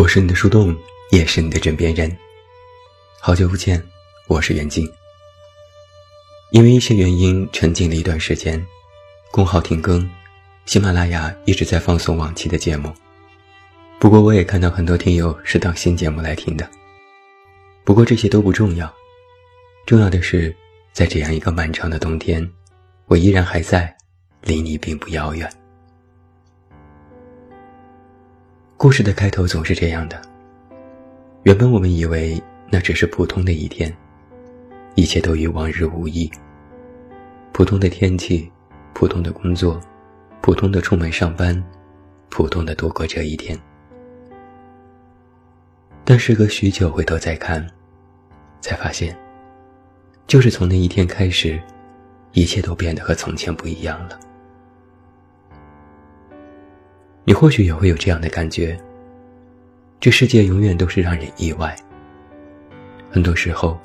我是你的树洞，也是你的枕边人。好久不见，我是袁静。因为一些原因，沉寂了一段时间，公号停更，喜马拉雅一直在放送往期的节目。不过，我也看到很多听友是当新节目来听的。不过这些都不重要，重要的是，在这样一个漫长的冬天，我依然还在，离你并不遥远。故事的开头总是这样的。原本我们以为那只是普通的一天，一切都与往日无异。普通的天气，普通的工作，普通的出门上班，普通的度过这一天。但时隔许久回头再看，才发现，就是从那一天开始，一切都变得和从前不一样了。你或许也会有这样的感觉。这世界永远都是让人意外。很多时候，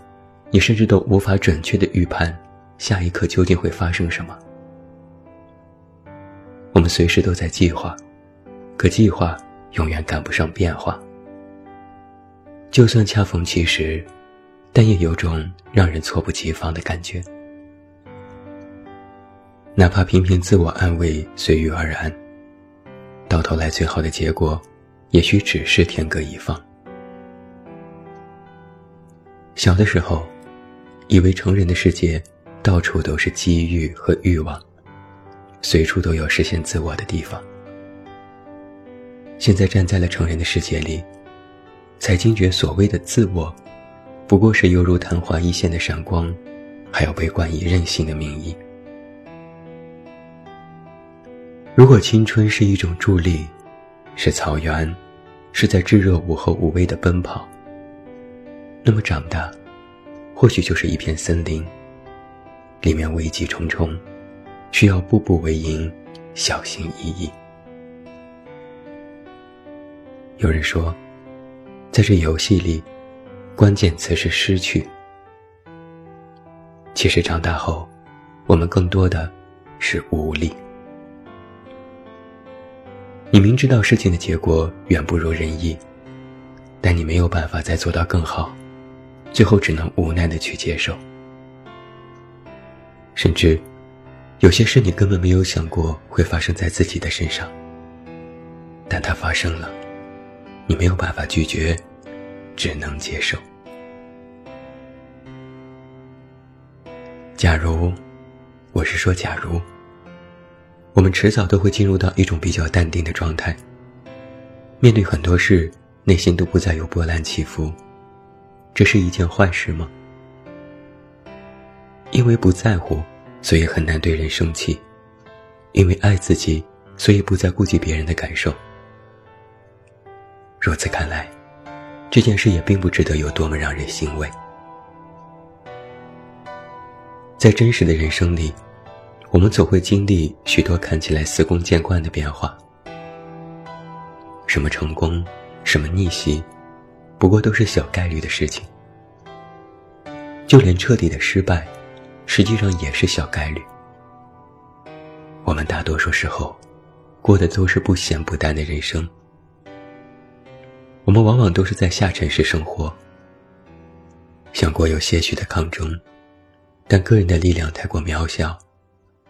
你甚至都无法准确的预判下一刻究竟会发生什么。我们随时都在计划，可计划永远赶不上变化。就算恰逢其时，但也有种让人猝不及防的感觉。哪怕频频自我安慰，随遇而安。到头来，最好的结果，也许只是天各一方。小的时候，以为成人的世界，到处都是机遇和欲望，随处都有实现自我的地方。现在站在了成人的世界里，才惊觉所谓的自我，不过是犹如昙花一现的闪光，还要被冠以任性的名义。如果青春是一种助力，是草原，是在炙热午后无畏的奔跑，那么长大，或许就是一片森林，里面危机重重，需要步步为营，小心翼翼。有人说，在这游戏里，关键词是失去。其实长大后，我们更多的是无力。你明知道事情的结果远不如人意，但你没有办法再做到更好，最后只能无奈的去接受。甚至，有些事你根本没有想过会发生在自己的身上，但它发生了，你没有办法拒绝，只能接受。假如，我是说假如。我们迟早都会进入到一种比较淡定的状态。面对很多事，内心都不再有波澜起伏，这是一件坏事吗？因为不在乎，所以很难对人生气；因为爱自己，所以不再顾及别人的感受。如此看来，这件事也并不值得有多么让人欣慰。在真实的人生里。我们总会经历许多看起来司空见惯的变化，什么成功，什么逆袭，不过都是小概率的事情。就连彻底的失败，实际上也是小概率。我们大多数时候，过的都是不咸不淡的人生。我们往往都是在下沉式生活，想过有些许的抗争，但个人的力量太过渺小。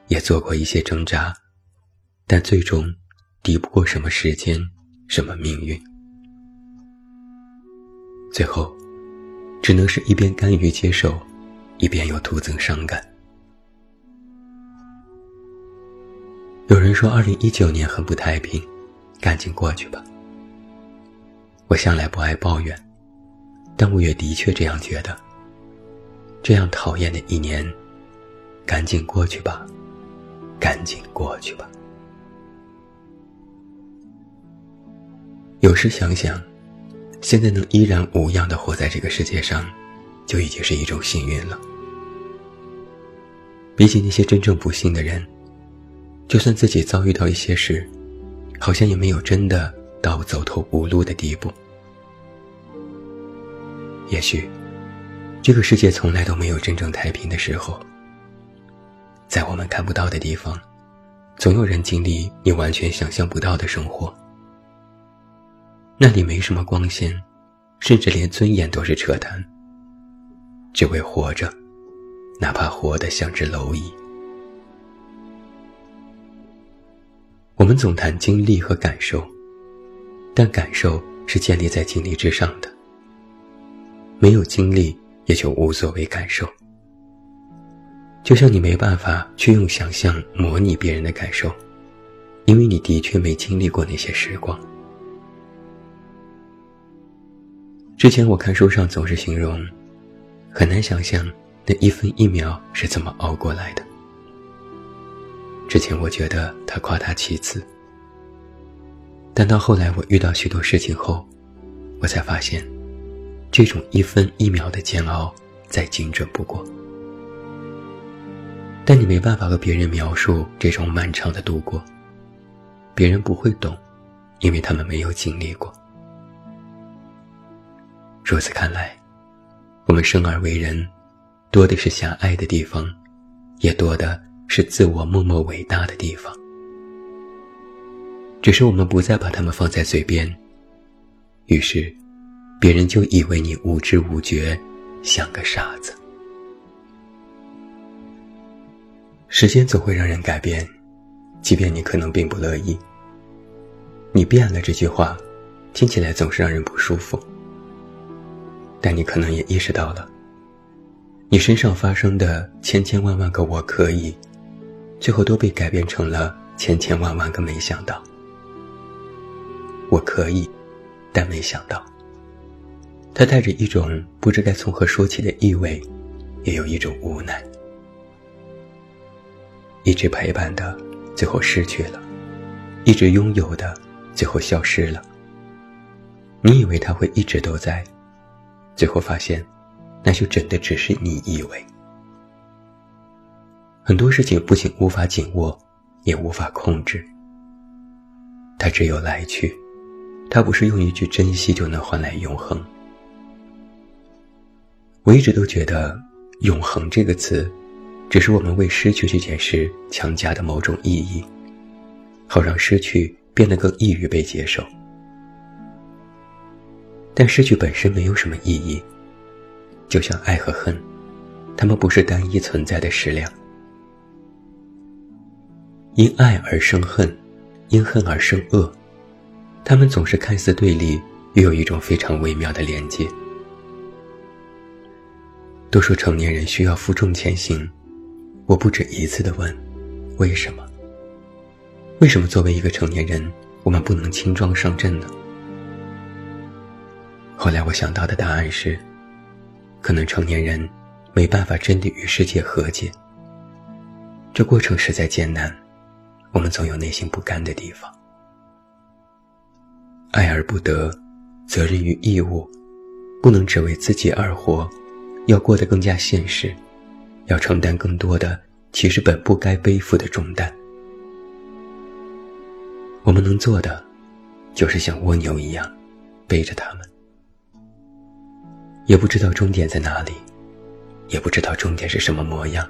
也做过一些挣扎，但最终抵不过什么时间，什么命运。最后，只能是一边甘于接受，一边又徒增伤感。有人说，二零一九年很不太平，赶紧过去吧。我向来不爱抱怨，但我也的确这样觉得。这样讨厌的一年，赶紧过去吧。赶紧过去吧。有时想想，现在能依然无恙的活在这个世界上，就已经是一种幸运了。比起那些真正不幸的人，就算自己遭遇到一些事，好像也没有真的到走投无路的地步。也许，这个世界从来都没有真正太平的时候。在我们看不到的地方，总有人经历你完全想象不到的生活。那里没什么光鲜，甚至连尊严都是扯淡。只为活着，哪怕活得像只蝼蚁。我们总谈经历和感受，但感受是建立在经历之上的。没有经历，也就无所谓感受。就像你没办法去用想象模拟别人的感受，因为你的确没经历过那些时光。之前我看书上总是形容，很难想象那一分一秒是怎么熬过来的。之前我觉得他夸大其词，但到后来我遇到许多事情后，我才发现，这种一分一秒的煎熬再精准不过。但你没办法和别人描述这种漫长的度过，别人不会懂，因为他们没有经历过。如此看来，我们生而为人，多的是狭隘的地方，也多的。是自我默默伟大的地方，只是我们不再把他们放在嘴边，于是，别人就以为你无知无觉，像个傻子。时间总会让人改变，即便你可能并不乐意。你变了这句话，听起来总是让人不舒服，但你可能也意识到了，你身上发生的千千万万个我可以。最后都被改变成了千千万万个没想到。我可以，但没想到。它带着一种不知该从何说起的意味，也有一种无奈。一直陪伴的，最后失去了；一直拥有的，最后消失了。你以为他会一直都在，最后发现，那就真的只是你以为。很多事情不仅无法紧握，也无法控制。它只有来去，它不是用一句珍惜就能换来永恒。我一直都觉得“永恒”这个词，只是我们为失去这件事强加的某种意义，好让失去变得更易于被接受。但失去本身没有什么意义，就像爱和恨，它们不是单一存在的矢量。因爱而生恨，因恨而生恶，他们总是看似对立，又有一种非常微妙的连接。都说成年人需要负重前行，我不止一次的问：为什么？为什么作为一个成年人，我们不能轻装上阵呢？后来我想到的答案是：可能成年人没办法真的与世界和解，这过程实在艰难。我们总有内心不甘的地方，爱而不得，责任与义务，不能只为自己而活，要过得更加现实，要承担更多的其实本不该背负的重担。我们能做的，就是像蜗牛一样，背着他们，也不知道终点在哪里，也不知道终点是什么模样。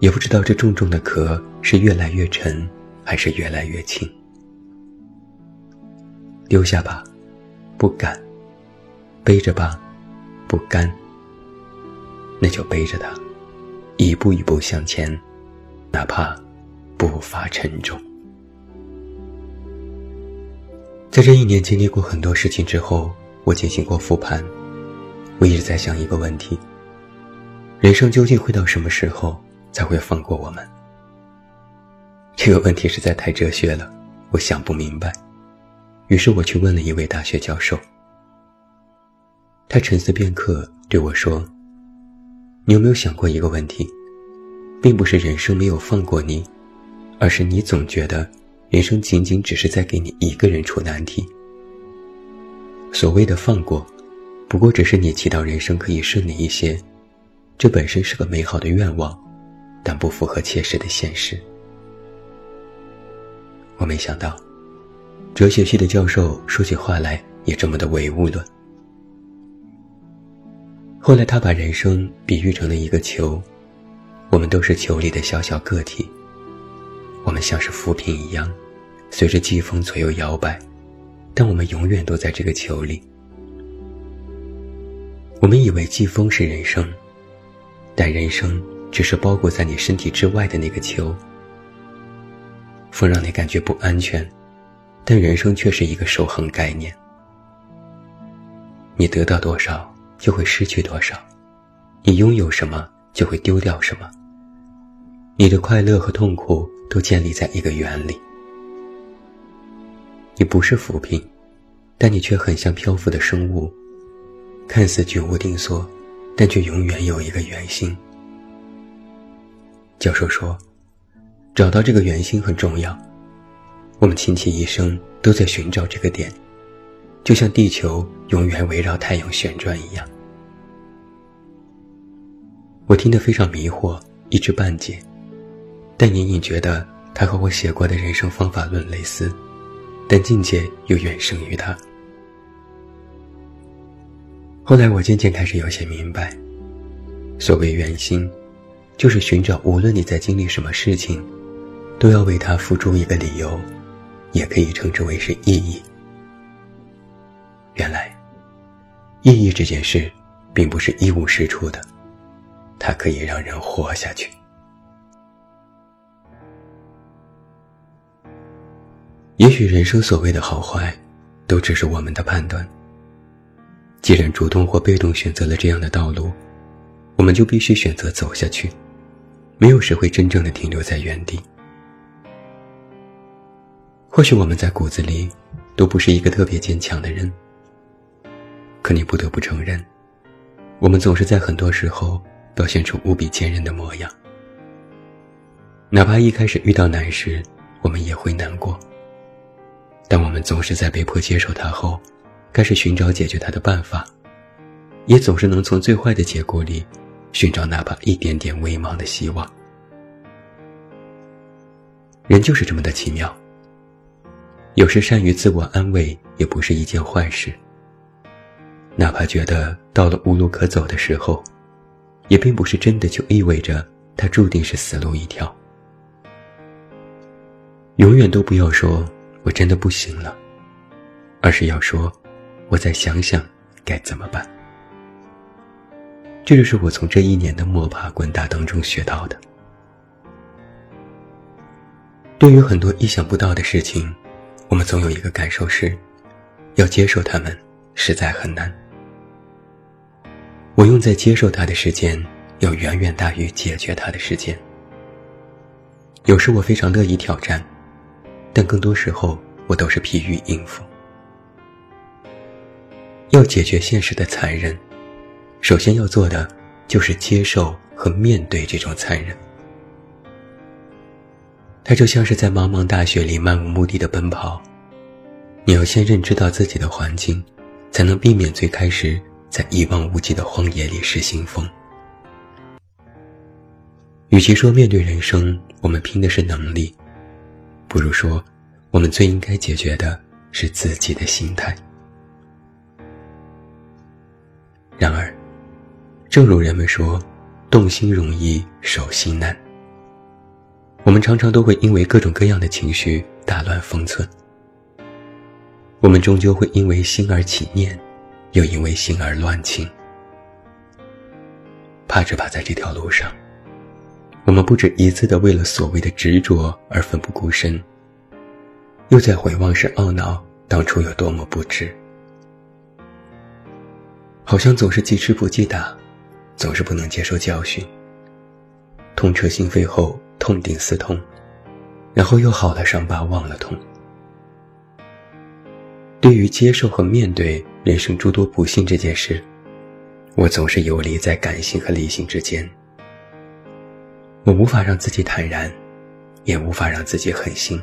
也不知道这重重的壳是越来越沉，还是越来越轻。丢下吧，不敢；背着吧，不甘。那就背着它，一步一步向前，哪怕步伐沉重。在这一年经历过很多事情之后，我进行过复盘，我一直在想一个问题：人生究竟会到什么时候？才会放过我们。这个问题实在太哲学了，我想不明白。于是我去问了一位大学教授。他沉思片刻，对我说：“你有没有想过一个问题？并不是人生没有放过你，而是你总觉得人生仅仅只是在给你一个人出难题。所谓的放过，不过只是你祈祷人生可以顺利一些，这本身是个美好的愿望。”但不符合切实的现实。我没想到，哲学系的教授说起话来也这么的唯物论。后来他把人生比喻成了一个球，我们都是球里的小小个体，我们像是浮萍一样，随着季风左右摇摆，但我们永远都在这个球里。我们以为季风是人生，但人生只是包裹在你身体之外的那个球。风让你感觉不安全，但人生却是一个守恒概念。你得到多少，就会失去多少；你拥有什么，就会丢掉什么。你的快乐和痛苦都建立在一个圆里。你不是浮萍，但你却很像漂浮的生物，看似居无定所，但却永远有一个圆心。教授说，找到这个圆心很重要。我们倾其一生都在寻找这个点，就像地球永远围绕太阳旋转一样。我听得非常迷惑，一知半解。但隐隐觉得他和我写过的人生方法论类似，但境界又远胜于他。后来我渐渐开始有些明白，所谓圆心，就是寻找无论你在经历什么事情，都要为它付诸一个理由，也可以称之为是意义。原来，意义这件事，并不是一无是处的，它可以让人活下去。也许人生所谓的好坏，都只是我们的判断。既然主动或被动选择了这样的道路，我们就必须选择走下去。没有谁会真正的停留在原地。或许我们在骨子里都不是一个特别坚强的人，可你不得不承认，我们总是在很多时候表现出无比坚韧的模样。哪怕一开始遇到难时，我们也会难过。但我们总是在被迫接受它后，开始寻找解决它的办法，也总是能从最坏的结果里，寻找哪怕一点点微茫的希望。人就是这么的奇妙。有时善于自我安慰也不是一件坏事。哪怕觉得到了无路可走的时候，也并不是真的就意味着他注定是死路一条。永远都不要说。我真的不行了，而是要说，我再想想该怎么办。这就是我从这一年的摸爬滚打当中学到的。对于很多意想不到的事情，我们总有一个感受是，要接受他们实在很难。我用在接受他的时间，要远远大于解决他的时间。有时我非常乐意挑战。但更多时候，我都是疲于应付。要解决现实的残忍，首先要做的就是接受和面对这种残忍。它就像是在茫茫大雪里漫无目的的奔跑，你要先认知到自己的环境，才能避免最开始在一望无际的荒野里失心疯。与其说面对人生，我们拼的是能力。不如说，我们最应该解决的是自己的心态。然而，正如人们说，动心容易，守心难。我们常常都会因为各种各样的情绪打乱分寸。我们终究会因为心而起念，又因为心而乱情。怕只怕在这条路上。我们不止一次的为了所谓的执着而奋不顾身，又在回望时懊恼当初有多么不智。好像总是记吃不记打，总是不能接受教训。痛彻心扉后痛定思痛，然后又好了伤疤忘了痛。对于接受和面对人生诸多不幸这件事，我总是游离在感性和理性之间。我无法让自己坦然，也无法让自己狠心。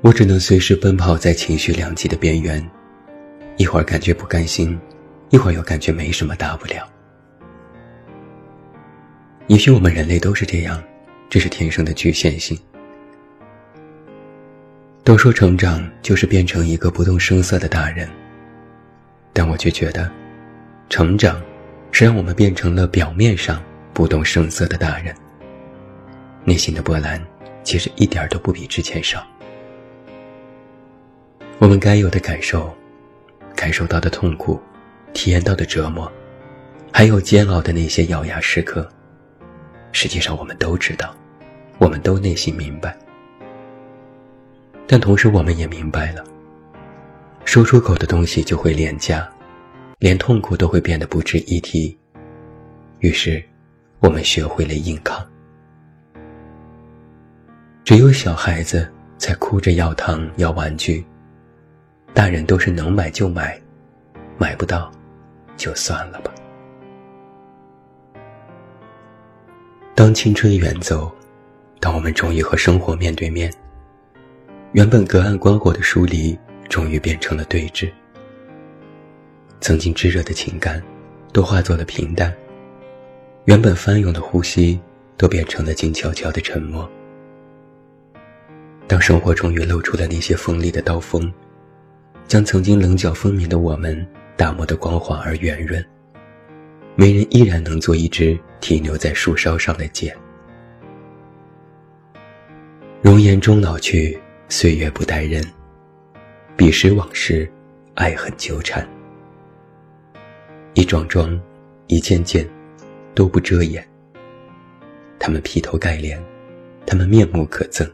我只能随时奔跑在情绪两极的边缘，一会儿感觉不甘心，一会儿又感觉没什么大不了。也许我们人类都是这样，这是天生的局限性。都说成长就是变成一个不动声色的大人，但我却觉得，成长是让我们变成了表面上。不动声色的大人，内心的波澜其实一点都不比之前少。我们该有的感受，感受到的痛苦，体验到的折磨，还有煎熬的那些咬牙时刻，实际上我们都知道，我们都内心明白。但同时，我们也明白了，说出口的东西就会廉价，连痛苦都会变得不值一提。于是，我们学会了硬抗。只有小孩子才哭着要糖要玩具。大人都是能买就买，买不到，就算了吧。当青春远走，当我们终于和生活面对面，原本隔岸观火的疏离，终于变成了对峙。曾经炙热的情感，都化作了平淡。原本翻涌的呼吸，都变成了静悄悄的沉默。当生活终于露出了那些锋利的刀锋。将曾经棱角分明的我们打磨得光滑而圆润，没人依然能做一支停留在树梢上的剑。容颜终老去，岁月不待人。彼时往事，爱恨纠缠。一桩桩，一件件，都不遮掩。他们劈头盖脸，他们面目可憎。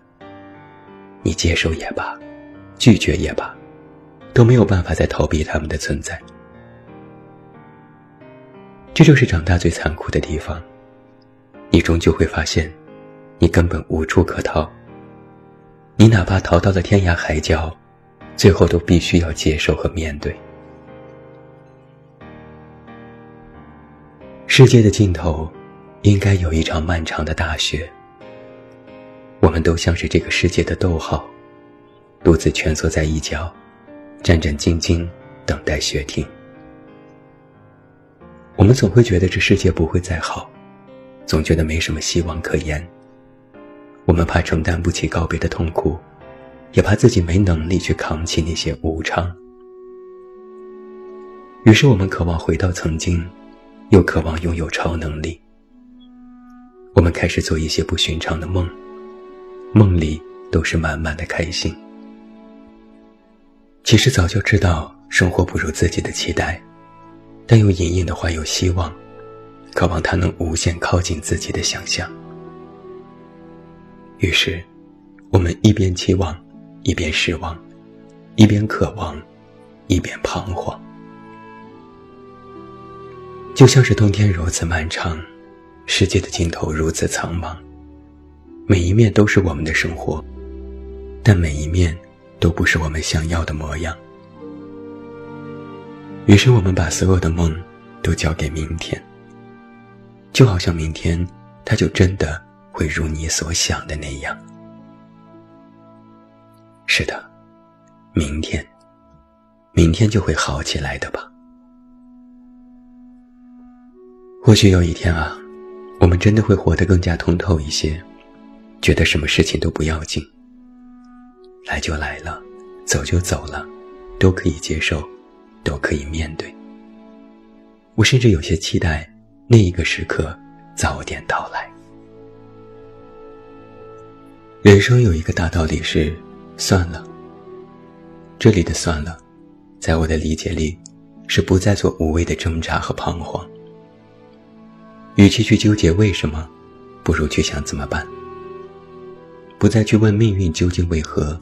你接受也罢，拒绝也罢。都没有办法再逃避他们的存在，这就是长大最残酷的地方。你终究会发现，你根本无处可逃。你哪怕逃到了天涯海角，最后都必须要接受和面对。世界的尽头，应该有一场漫长的大雪。我们都像是这个世界的逗号，独自蜷缩在一角。战战兢兢，等待雪停。我们总会觉得这世界不会再好，总觉得没什么希望可言。我们怕承担不起告别的痛苦，也怕自己没能力去扛起那些无常。于是，我们渴望回到曾经，又渴望拥有超能力。我们开始做一些不寻常的梦，梦里都是满满的开心。其实早就知道生活不如自己的期待，但又隐隐的怀有希望，渴望它能无限靠近自己的想象。于是，我们一边期望，一边失望，一边渴望，一边彷徨。就像是冬天如此漫长，世界的尽头如此苍茫，每一面都是我们的生活，但每一面。都不是我们想要的模样。于是我们把所有的梦都交给明天，就好像明天它就真的会如你所想的那样。是的，明天，明天就会好起来的吧。或许有一天啊，我们真的会活得更加通透一些，觉得什么事情都不要紧。来就来了，走就走了，都可以接受，都可以面对。我甚至有些期待那一个时刻早点到来。人生有一个大道理是：算了。这里的算了，在我的理解里，是不再做无谓的挣扎和彷徨。与其去纠结为什么，不如去想怎么办。不再去问命运究竟为何。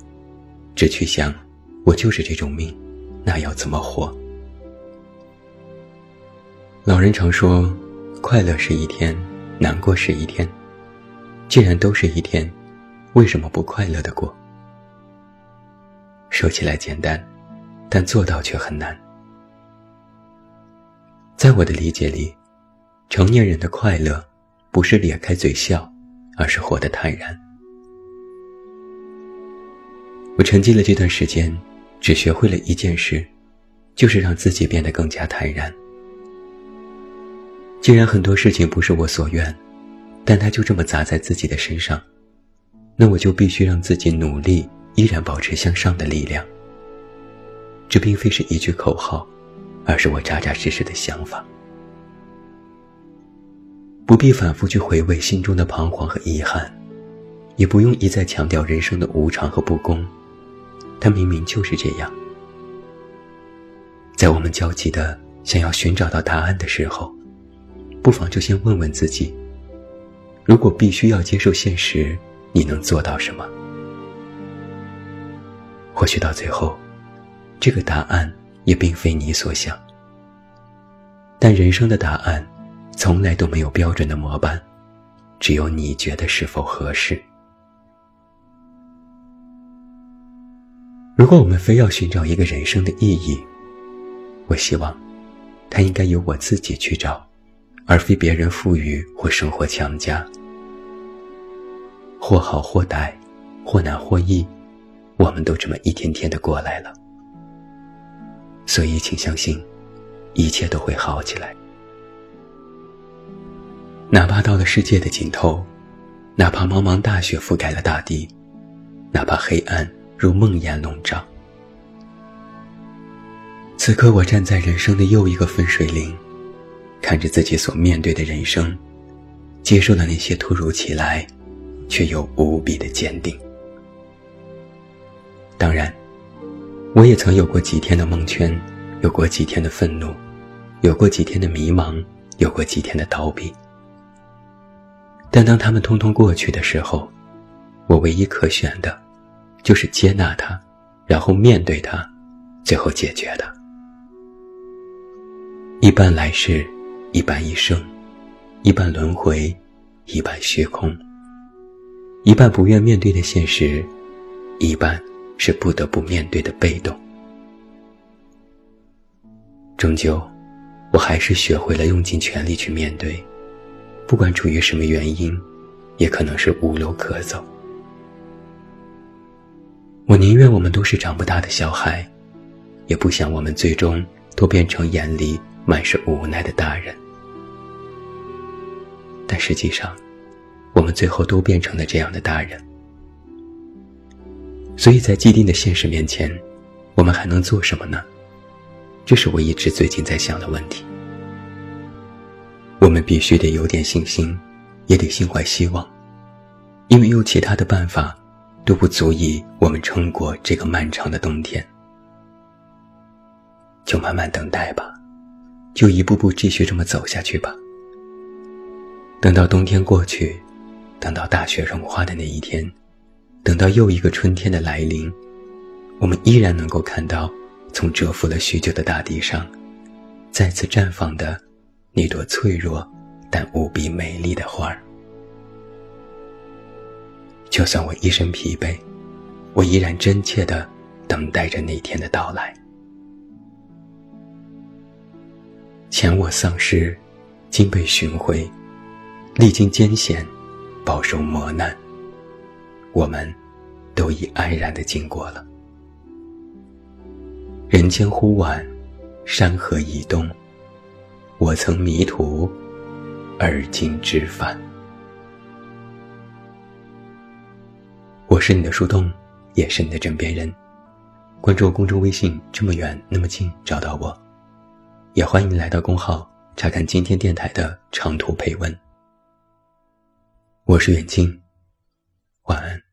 只去想，我就是这种命，那要怎么活？老人常说，快乐是一天，难过是一天。既然都是一天，为什么不快乐的过？说起来简单，但做到却很难。在我的理解里，成年人的快乐，不是咧开嘴笑，而是活得坦然。我沉寂了这段时间，只学会了一件事，就是让自己变得更加坦然。既然很多事情不是我所愿，但它就这么砸在自己的身上，那我就必须让自己努力，依然保持向上的力量。这并非是一句口号，而是我扎扎实实的想法。不必反复去回味心中的彷徨和遗憾，也不用一再强调人生的无常和不公。他明明就是这样，在我们焦急的想要寻找到答案的时候，不妨就先问问自己：如果必须要接受现实，你能做到什么？或许到最后，这个答案也并非你所想。但人生的答案，从来都没有标准的模板，只有你觉得是否合适。如果我们非要寻找一个人生的意义，我希望，它应该由我自己去找，而非别人赋予或生活强加。或好或歹，或难或易。我们都这么一天天的过来了，所以请相信，一切都会好起来。哪怕到了世界的尽头，哪怕茫茫大雪覆盖了大地，哪怕黑暗如梦魇笼罩，此刻我站在人生的又一个分水岭，看着自己所面对的人生，接受了那些突如其来，却又无比的坚定。当然，我也曾有过几天的蒙圈，有过几天的愤怒，有过几天的迷茫，有过几天的逃避。但当他们通通过去的时候，我唯一可选的，就是接纳它，然后面对它，最后解决它。一半来世，一半一生，一半轮回，一半虚空，一半不愿面对的现实，一半。是不得不面对的被动。终究，我还是学会了用尽全力去面对，不管出于什么原因，也可能是无路可走。我宁愿我们都是长不大的小孩，也不想我们最终都变成眼里满是无奈的大人。但实际上，我们最后都变成了这样的大人。所以在既定的现实面前，我们还能做什么呢？这是我一直最近在想的问题。我们必须得有点信心，也得心怀希望，因为用其他的办法都不足以我们撑过这个漫长的冬天。就慢慢等待吧，就一步步继续这么走下去吧。等到冬天过去，等到大雪融化的那一天。等到又一个春天的来临，我们依然能够看到，从蛰伏了许久的大地上，再次绽放的那朵脆弱但无比美丽的花儿。就算我一身疲惫，我依然真切的等待着那天的到来。前我丧失，今被寻回，历经艰险，饱受磨难。我们都已安然的经过了。人间忽晚，山河已东。我曾迷途，而今知返。我是你的树洞，也是你的枕边人。关注公众微信，这么远那么近，找到我。也欢迎来到公号查看今天电台的长途配文。我是远近。晚安。